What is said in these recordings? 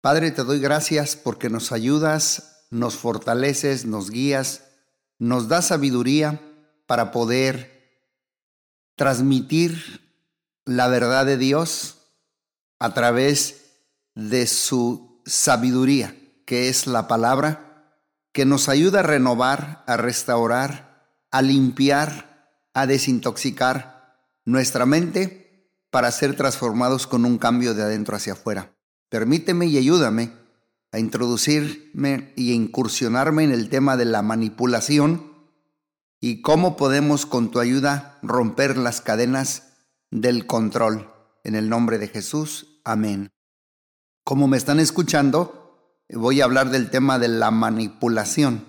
Padre, te doy gracias porque nos ayudas, nos fortaleces, nos guías, nos das sabiduría para poder transmitir la verdad de Dios a través de su sabiduría, que es la palabra, que nos ayuda a renovar, a restaurar, a limpiar, a desintoxicar nuestra mente para ser transformados con un cambio de adentro hacia afuera. Permíteme y ayúdame a introducirme y incursionarme en el tema de la manipulación y cómo podemos con tu ayuda romper las cadenas del control. En el nombre de Jesús, amén. Como me están escuchando, voy a hablar del tema de la manipulación.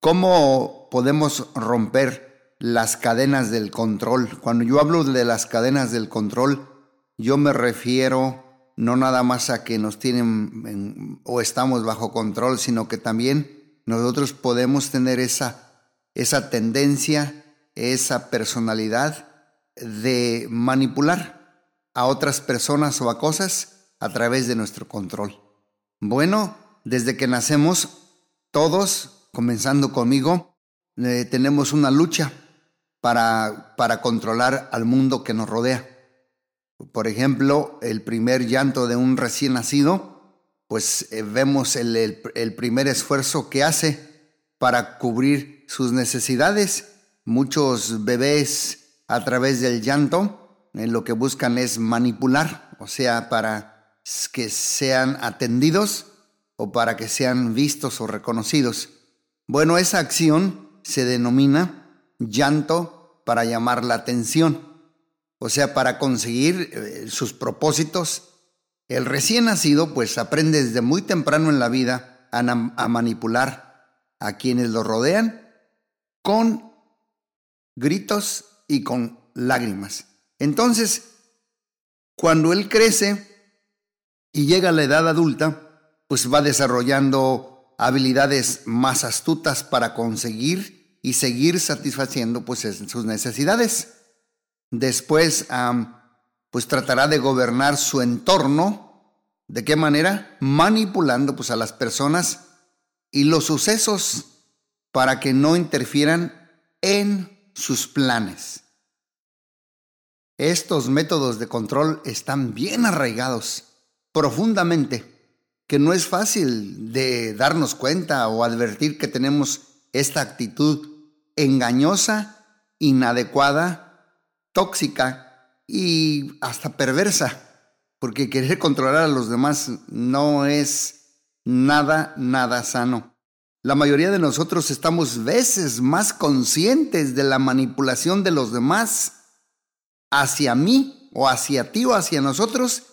¿Cómo podemos romper las cadenas del control? Cuando yo hablo de las cadenas del control, yo me refiero no nada más a que nos tienen o estamos bajo control, sino que también nosotros podemos tener esa, esa tendencia, esa personalidad de manipular a otras personas o a cosas a través de nuestro control. Bueno, desde que nacemos, todos, comenzando conmigo, eh, tenemos una lucha para, para controlar al mundo que nos rodea. Por ejemplo, el primer llanto de un recién nacido, pues eh, vemos el, primer esfuerzo que hace para cubrir sus necesidades. Muchos bebés a través del llanto en lo que buscan es manipular, o sea, para que sean atendidos o para que sean vistos o reconocidos. Bueno, esa acción se denomina llanto para llamar la atención. O sea, para conseguir eh, sus propósitos, el recién nacido pues aprende desde muy temprano en la vida a, a manipular a quienes lo rodean con gritos y con lágrimas. Entonces, cuando él crece y llega a la edad adulta, pues va desarrollando habilidades más astutas para conseguir y seguir satisfaciendo pues sus necesidades. Después, pues tratará de gobernar su entorno. ¿De qué manera? Manipulando pues a las personas y los sucesos para que no interfieran en sus planes. Estos métodos de control están bien arraigados profundamente, que no es fácil de darnos cuenta o advertir que tenemos esta actitud engañosa, inadecuada tóxica y hasta perversa, porque querer controlar a los demás no es nada, nada sano. La mayoría de nosotros estamos veces más conscientes de la manipulación de los demás hacia mí o hacia ti o hacia nosotros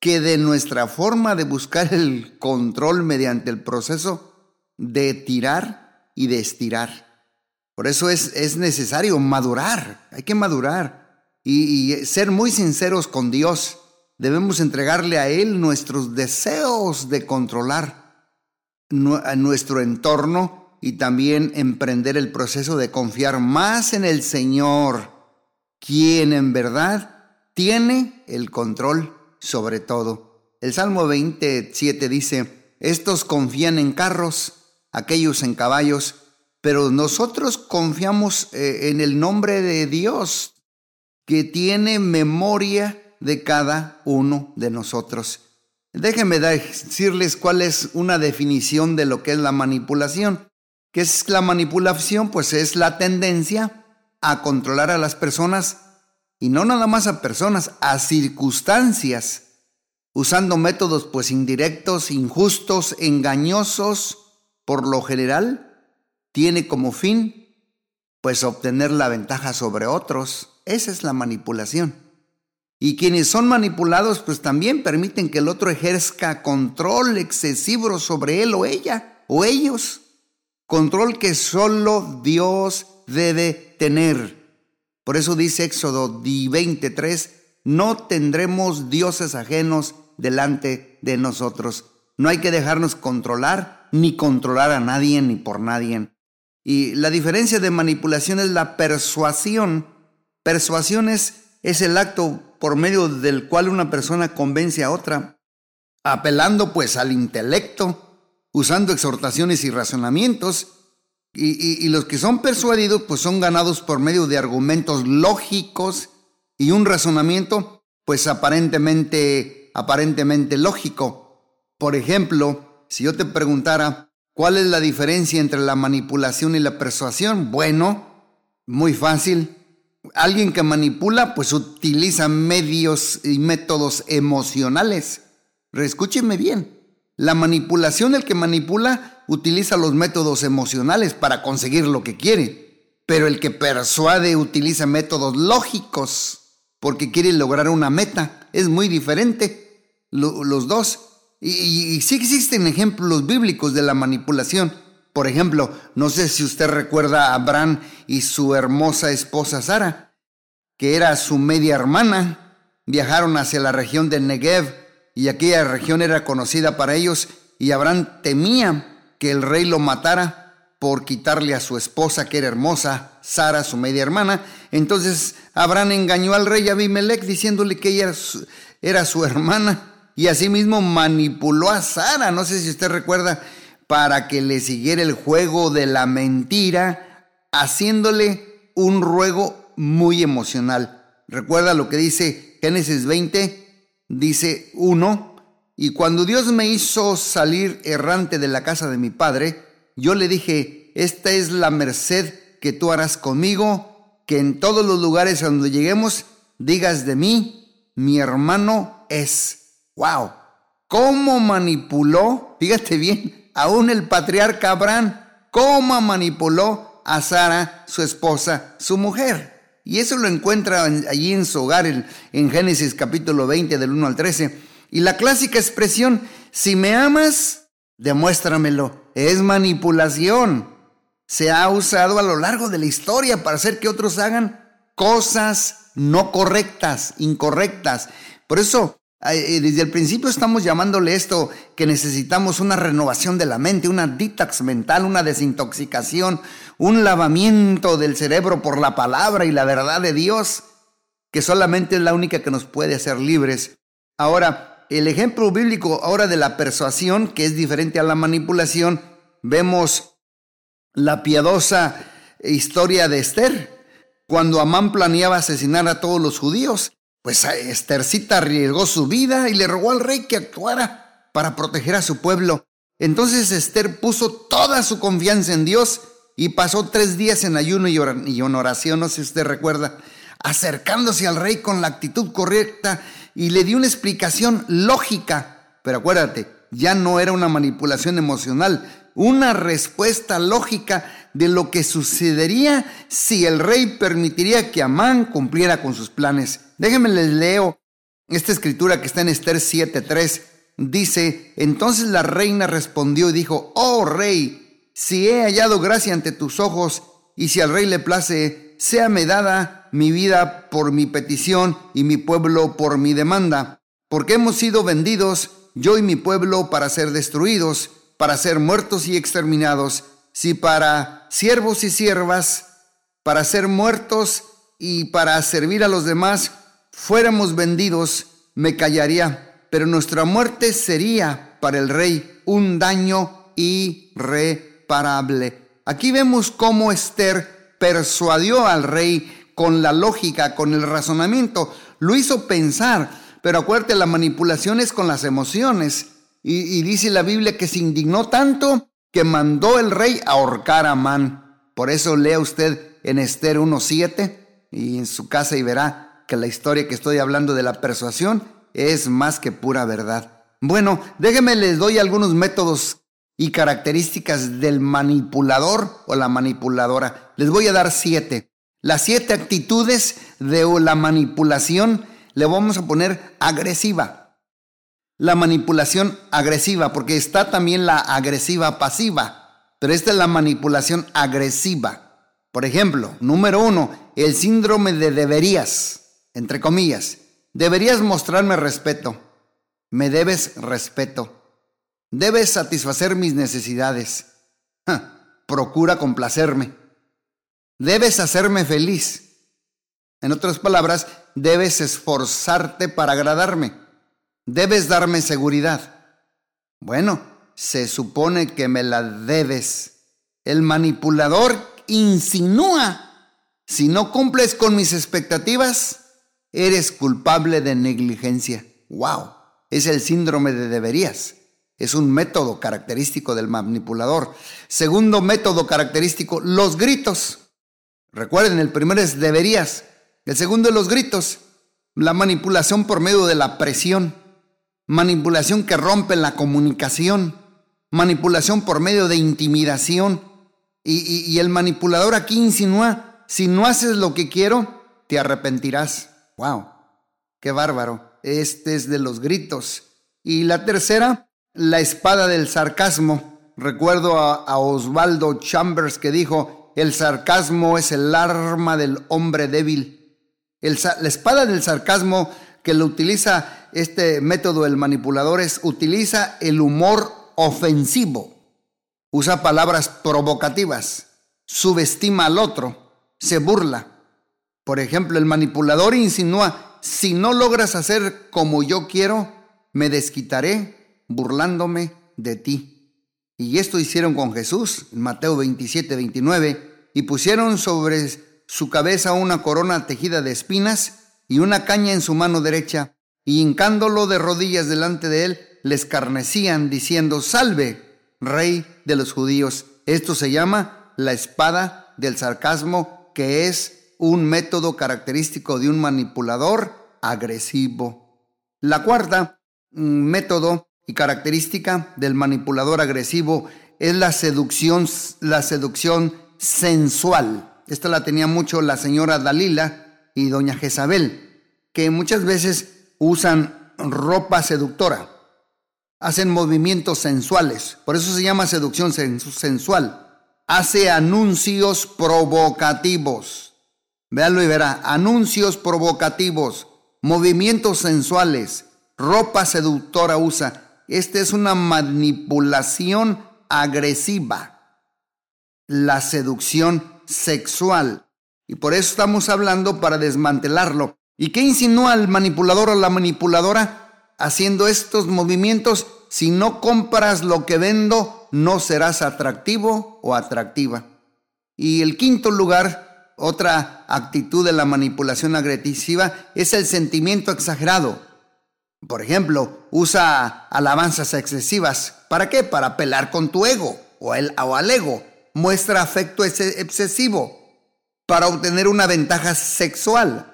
que de nuestra forma de buscar el control mediante el proceso de tirar y de estirar. Por eso es, es necesario madurar, hay que madurar y, ser muy sinceros con Dios. Debemos entregarle a Él nuestros deseos de controlar nuestro entorno y también emprender el proceso de confiar más en el Señor, quien en verdad tiene el control sobre todo. El Salmo 27 dice, estos confían en carros, aquellos en caballos, pero nosotros confiamos eh, en el nombre de Dios que tiene memoria de cada uno de nosotros. Déjenme decirles cuál es una definición de lo que es la manipulación. ¿Qué es la manipulación? Pues es la tendencia a controlar a las personas y no nada más a personas, a circunstancias, usando métodos pues indirectos, injustos, engañosos, por lo general, tiene como fin pues obtener la ventaja sobre otros esa es la manipulación. Y quienes son manipulados, pues también permiten que el otro ejerza control excesivo sobre él o ella o ellos. Control que solo Dios debe tener. Por eso dice Éxodo 23, no tendremos dioses ajenos delante de nosotros. No hay que dejarnos controlar ni controlar a nadie ni por nadie. Y la diferencia de manipulación es la persuasión Persuasión es, el acto por medio del cual una persona convence a otra apelando pues al intelecto, usando exhortaciones y razonamientos, y, y, los que son persuadidos pues son ganados por medio de argumentos lógicos y un razonamiento pues aparentemente, aparentemente lógico. Por ejemplo, si yo te preguntara, ¿cuál es la diferencia entre la manipulación y la persuasión? Bueno, muy fácil. Alguien que manipula pues utiliza medios y métodos emocionales. Escúcheme bien. La manipulación, el que manipula, utiliza los métodos emocionales para conseguir lo que quiere. Pero el que persuade utiliza métodos lógicos porque quiere lograr una meta. Es muy diferente los dos. Y, sí existen ejemplos bíblicos de la manipulación. Por ejemplo, no sé si usted recuerda a Abraham y su hermosa esposa Sara, que era su media hermana. Viajaron hacia la región de Negev y aquella región era conocida para ellos y Abraham temía que el rey lo matara por quitarle a su esposa que era hermosa, Sara, su media hermana. Entonces Abraham engañó al rey Abimelech diciéndole que ella era su, hermana y asimismo manipuló a Sara, no sé si usted recuerda, para que le siguiera el juego de la mentira, haciéndole un ruego muy emocional. Recuerda lo que dice Génesis 20, dice 1, y cuando Dios me hizo salir errante de la casa de mi padre, yo le dije, esta es la merced que tú harás conmigo, que en todos los lugares a donde lleguemos digas de mí, mi hermano es. ¡Wow! ¿Cómo manipuló? Fíjate bien, aún el patriarca Abraham, ¿cómo manipuló a Sara, su esposa, su mujer? Y eso lo encuentra allí en su hogar, en, Génesis capítulo 20, del 1 al 13. Y la clásica expresión, si me amas, demuéstramelo es manipulación. Se ha usado a lo largo de la historia para hacer que otros hagan cosas no correctas, incorrectas. Por eso, desde el principio estamos llamándole esto que necesitamos una renovación de la mente, una detox mental, una desintoxicación, un lavamiento del cerebro por la palabra y la verdad de Dios, que solamente es la única que nos puede hacer libres. Ahora, el ejemplo bíblico ahora de la persuasión, que es diferente a la manipulación, vemos la piadosa historia de Esther, cuando Amán planeaba asesinar a todos los judíos. Pues Esthercita arriesgó su vida y le rogó al rey que actuara para proteger a su pueblo. Entonces Esther puso toda su confianza en Dios y pasó tres días en ayuno y en oración, no sé si usted recuerda, acercándose al rey con la actitud correcta y le dio una explicación lógica. Pero acuérdate, ya no era una manipulación emocional, una respuesta lógica de lo que sucedería si el rey permitiría que Amán cumpliera con sus planes. Déjenme les leo esta escritura que está en Esther 7:3. Dice, entonces la reina respondió y dijo, oh rey, si he hallado gracia ante tus ojos y si al rey le place, séame dada mi vida por mi petición y mi pueblo por mi demanda, porque hemos sido vendidos, yo y mi pueblo, para ser destruidos, para ser muertos y exterminados, si para siervos y siervas, para ser muertos y para servir a los demás, fuéramos vendidos, me callaría, pero nuestra muerte sería para el rey un daño irreparable. Aquí vemos cómo Esther persuadió al rey con la lógica, con el razonamiento, lo hizo pensar. Pero acuérdate, la manipulación es con las emociones. Y, dice la Biblia que se indignó tanto que mandó el rey ahorcar a Amán. Por eso lea usted en Esther 1.7 y en su casa y verá que la historia que estoy hablando de la persuasión es más que pura verdad. Bueno, déjenme les doy algunos métodos y características del manipulador o la manipuladora. Les voy a dar siete. Las siete actitudes de la manipulación le vamos a poner agresiva. La manipulación agresiva, porque está también la agresiva pasiva, pero esta es la manipulación agresiva. Por ejemplo, número uno, el síndrome de deberías, entre comillas. Deberías mostrarme respeto. Me debes respeto. Debes satisfacer mis necesidades. procura complacerme. Debes hacerme feliz. En otras palabras, debes esforzarte para agradarme. Debes darme seguridad. Bueno, se supone que me la debes. El manipulador insinúa, si no cumples con mis expectativas, eres culpable de negligencia. ¡Wow! Es el síndrome de deberías. Es un método característico del manipulador. Segundo método característico, los gritos. Recuerden, el primero es deberías. El segundo es los gritos. La manipulación por medio de la presión. Manipulación que rompe la comunicación. Manipulación por medio de intimidación. Y, y el manipulador aquí insinúa, si no haces lo que quiero, te arrepentirás. ¡Wow! ¡Qué bárbaro! Este es de los gritos. Y la tercera, la espada del sarcasmo. Recuerdo a, Osvaldo Chambers que dijo, el sarcasmo es el arma del hombre débil. la espada del sarcasmo que lo utiliza este método del manipulador es, utiliza el humor ofensivo, usa palabras provocativas, subestima al otro, se burla. Por ejemplo, el manipulador insinúa, si no logras hacer como yo quiero, me desquitaré burlándome de ti. Y esto hicieron con Jesús, en Mateo 27, 29, y pusieron sobre su cabeza una corona tejida de espinas y una caña en su mano derecha, y hincándolo de rodillas delante de él, le escarnecían, diciendo, Salve, rey de los judíos. Esto se llama la espada del sarcasmo, que es un método característico de un manipulador agresivo. La cuarta mm, método y característica del manipulador agresivo es la seducción, la seducción sensual. Esta la tenía mucho la señora Dalila y doña Jezabel, que muchas veces usan ropa seductora, hacen movimientos sensuales, por eso se llama seducción sensual. Hace anuncios provocativos. Véanlo y verá, anuncios provocativos, movimientos sensuales, ropa seductora usa esta es una manipulación agresiva, la seducción sexual. Y por eso estamos hablando para desmantelarlo. ¿Y qué insinúa el manipulador o la manipuladora haciendo estos movimientos? Si no compras lo que vendo, no serás atractivo o atractiva. Y el quinto lugar, otra actitud de la manipulación agresiva, es el sentimiento exagerado. Por ejemplo, usa alabanzas excesivas. ¿Para qué? Para pelar con tu ego o, el, o al ego. Muestra afecto excesivo para obtener una ventaja sexual.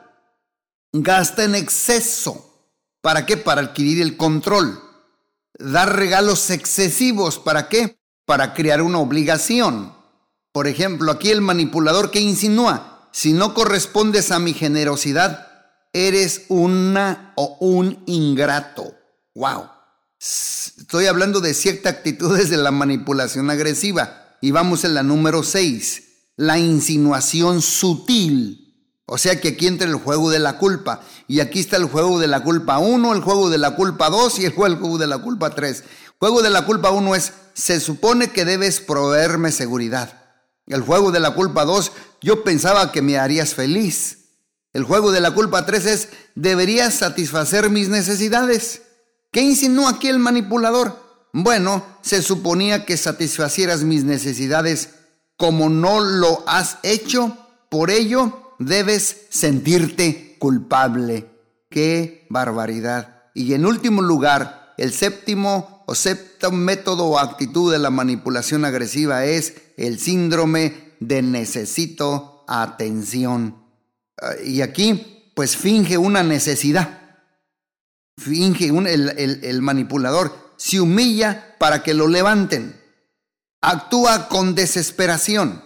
Gasta en exceso. ¿Para qué? Para adquirir el control. Dar regalos excesivos. ¿Para qué? Para crear una obligación. Por ejemplo, aquí el manipulador que insinúa, si no correspondes a mi generosidad, eres una o un ingrato. Wow. Estoy hablando de ciertas actitudes de la manipulación agresiva. Y vamos en la número 6, la insinuación sutil. O sea que aquí entra el juego de la culpa. Y aquí está el juego de la culpa 1, el juego de la culpa 2 y el juego de la culpa 3. Juego de la culpa 1 es, se supone que debes proveerme seguridad. El juego de la culpa 2, yo pensaba que me harías feliz. El juego de la culpa 3 es, deberías satisfacer mis necesidades. ¿Qué insinúa aquí el manipulador? Bueno, se suponía que satisfacieras mis necesidades. Como no lo has hecho, por ello debes sentirte culpable. ¡Qué barbaridad! Y en último lugar, el séptimo o séptimo método o actitud de la manipulación agresiva es el síndrome de necesito atención. Ah, y aquí, pues finge una necesidad. Finge el, el manipulador. Se humilla para que lo levanten. Actúa con desesperación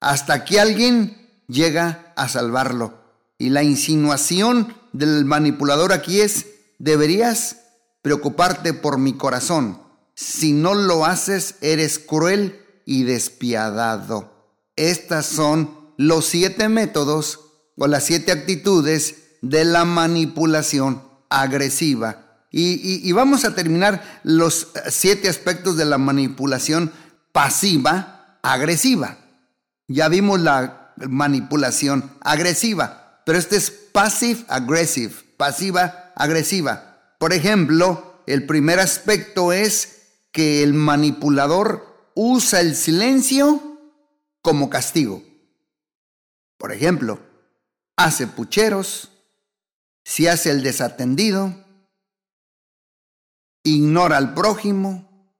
hasta que alguien llega a salvarlo. Y la insinuación del manipulador aquí es, deberías preocuparte por mi corazón. Si no lo haces, eres cruel y despiadado. Estas son los siete métodos o las siete actitudes de la manipulación agresiva. Y, vamos a terminar los siete aspectos de la manipulación pasiva agresiva. Ya vimos la manipulación agresiva, pero este es passive aggressive, pasiva agresiva. Por ejemplo, el primer aspecto es que el manipulador usa el silencio como castigo. Por ejemplo, hace pucheros, si hace el desatendido, ignora al prójimo,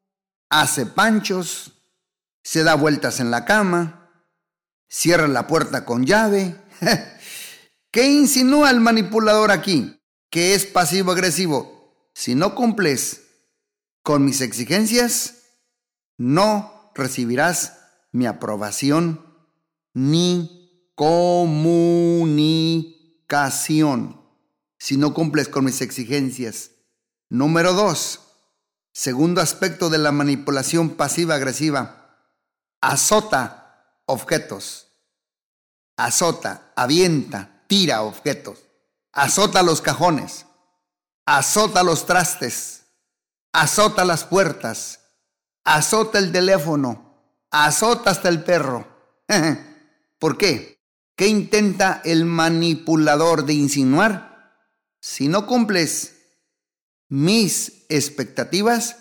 hace panchos, se da vueltas en la cama, cierra la puerta con llave. ¿Qué insinúa el manipulador aquí? Que es pasivo-agresivo. Si no cumples con mis exigencias, no recibirás mi aprobación ni comunicación si no cumples con mis exigencias. Número dos, segundo aspecto de la manipulación pasiva-agresiva, azota objetos. Azota, avienta, tira objetos. Azota los cajones. Azota los trastes. Azota las puertas. Azota el teléfono. Azota hasta el perro. ¿Por qué? ¿Qué intenta el manipulador de insinuar? Si no cumples mis expectativas,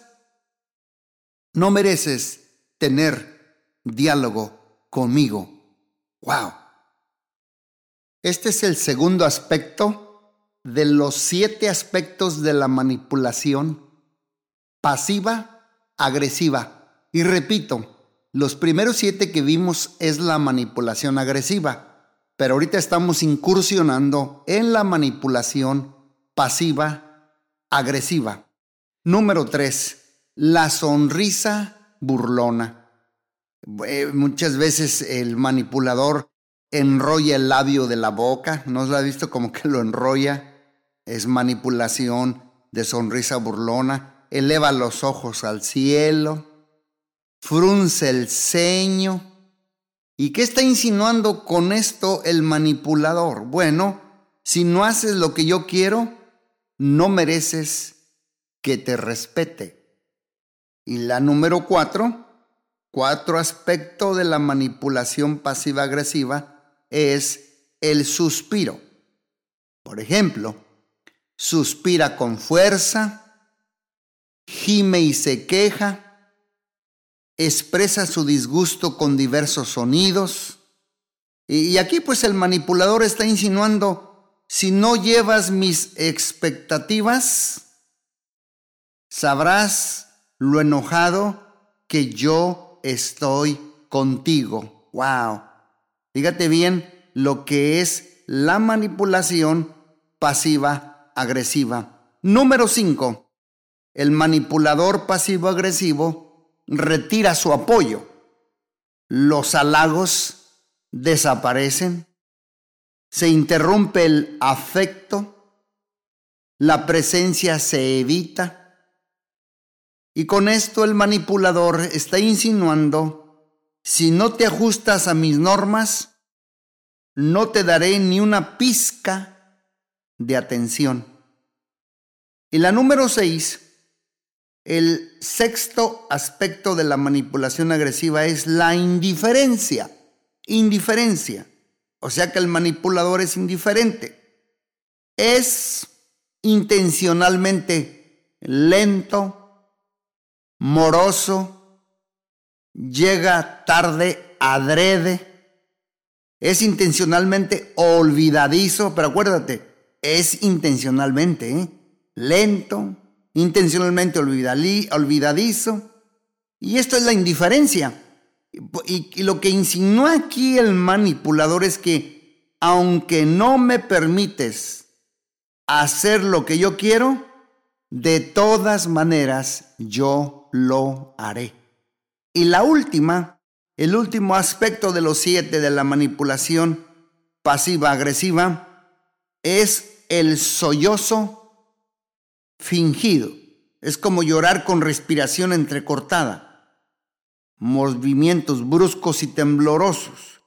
no mereces tener diálogo conmigo. ¡Wow! Este es el segundo aspecto de los siete aspectos de la manipulación pasiva, agresiva. Y repito, los primeros siete que vimos es la manipulación agresiva, pero ahorita estamos incursionando en la manipulación pasiva, agresiva. Número tres, la sonrisa burlona. Eh, muchas veces el manipulador enrolla el labio de la boca, ¿no lo ha visto como que lo enrolla? Es manipulación de sonrisa burlona, eleva los ojos al cielo, frunce el ceño. ¿Y qué está insinuando con esto el manipulador? Bueno, si no haces lo que yo quiero, no mereces que te respete. Y la número cuatro, cuatro aspecto de la manipulación pasiva-agresiva es el suspiro. Por ejemplo, suspira con fuerza, gime y se queja, expresa su disgusto con diversos sonidos. Y aquí pues el manipulador está insinuando si no llevas mis expectativas, sabrás lo enojado que yo estoy contigo. Wow. Fíjate bien lo que es la manipulación pasiva agresiva. Número 5. El manipulador pasivo agresivo retira su apoyo. Los halagos desaparecen se interrumpe el afecto, la presencia se evita y con esto el manipulador está insinuando, si no te ajustas a mis normas, no te daré ni una pizca de atención. Y la número seis, el sexto aspecto de la manipulación agresiva es la indiferencia. Indiferencia. O sea que el manipulador es indiferente. Es intencionalmente lento, moroso, llega tarde adrede, es intencionalmente olvidadizo, pero acuérdate, es intencionalmente ¿eh? lento, intencionalmente olvidadizo. Y esto es la indiferencia. Y, lo que insinúa aquí el manipulador es que aunque no me permites hacer lo que yo quiero, de todas maneras yo lo haré. Y la última, el último aspecto de los siete de la manipulación pasiva-agresiva es el sollozo fingido. Es como llorar con respiración entrecortada movimientos bruscos y temblorosos,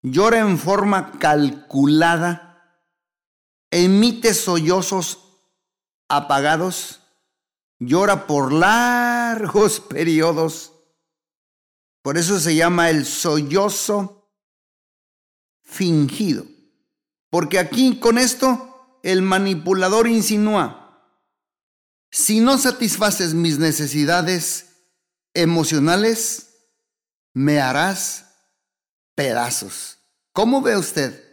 llora en forma calculada, emite sollozos apagados, llora por largos periodos. Por eso se llama el sollozo fingido. Porque aquí con esto el manipulador insinúa, si no satisfaces mis necesidades, emocionales, me harás pedazos. ¿Cómo ve usted?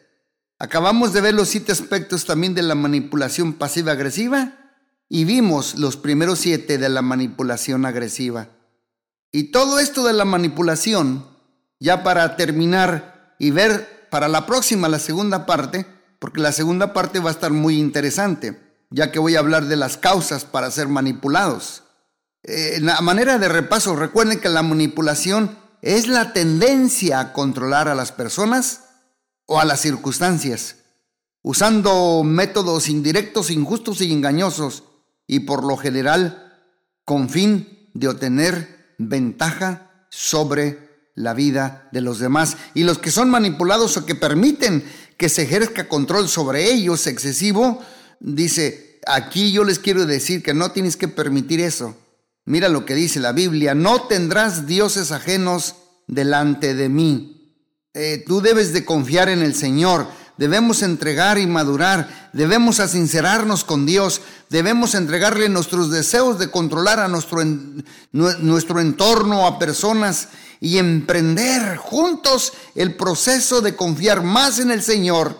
Acabamos de ver los siete aspectos también de la manipulación pasiva-agresiva y vimos los primeros siete de la manipulación agresiva. Y todo esto de la manipulación, ya para terminar y ver para la próxima, la segunda parte, porque la segunda parte va a estar muy interesante, ya que voy a hablar de las causas para ser manipulados. Eh, la manera de repaso, recuerden que la manipulación es la tendencia a controlar a las personas o a las circunstancias, usando métodos indirectos, injustos y engañosos, y por lo general con fin de obtener ventaja sobre la vida de los demás. Y los que son manipulados o que permiten que se ejerza control sobre ellos excesivo, dice, aquí yo les quiero decir que no tienes que permitir eso. Mira lo que dice la Biblia, no tendrás dioses ajenos delante de mí. Eh, tú debes de confiar en el Señor, debemos entregar y madurar, debemos asincerarnos con Dios, debemos entregarle nuestros deseos de controlar a nuestro, nuestro entorno, a personas y emprender juntos el proceso de confiar más en el Señor,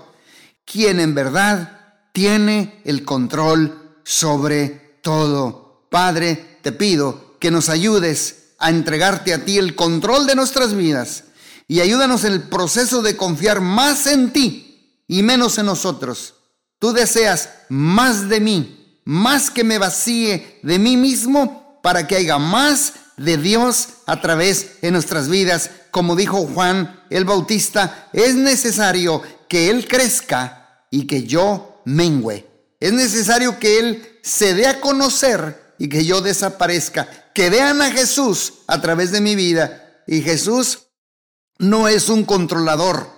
quien en verdad tiene el control sobre todo. Padre, te pido que nos ayudes a entregarte a ti el control de nuestras vidas y ayúdanos en el proceso de confiar más en ti y menos en nosotros. Tú deseas más de mí, más que me vacíe de mí mismo para que haya más de Dios a través de nuestras vidas. Como dijo Juan el Bautista, es necesario que Él crezca y que yo mengüe. Es necesario que Él se dé a conocer y que yo desaparezca. Que vean a Jesús a través de mi vida. Y Jesús no es un controlador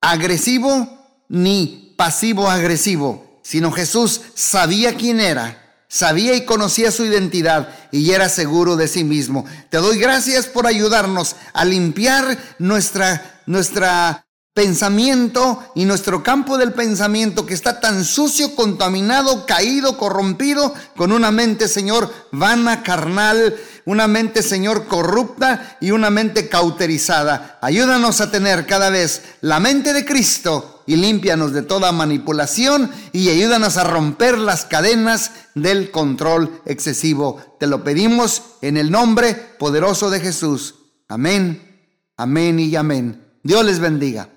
agresivo ni pasivo agresivo, sino Jesús sabía quién era sabía y conocía su identidad y era seguro de sí mismo. Te doy gracias por ayudarnos a limpiar nuestra, nuestra pensamiento y nuestro campo del pensamiento que está tan sucio, contaminado, caído, corrompido, con una mente, Señor, vana, carnal, una mente, Señor, corrupta y una mente cauterizada. Ayúdanos a tener cada vez la mente de Cristo y límpianos de toda manipulación y ayúdanos a romper las cadenas del control excesivo. Te lo pedimos en el nombre poderoso de Jesús. Amén, amén y amén. Dios les bendiga.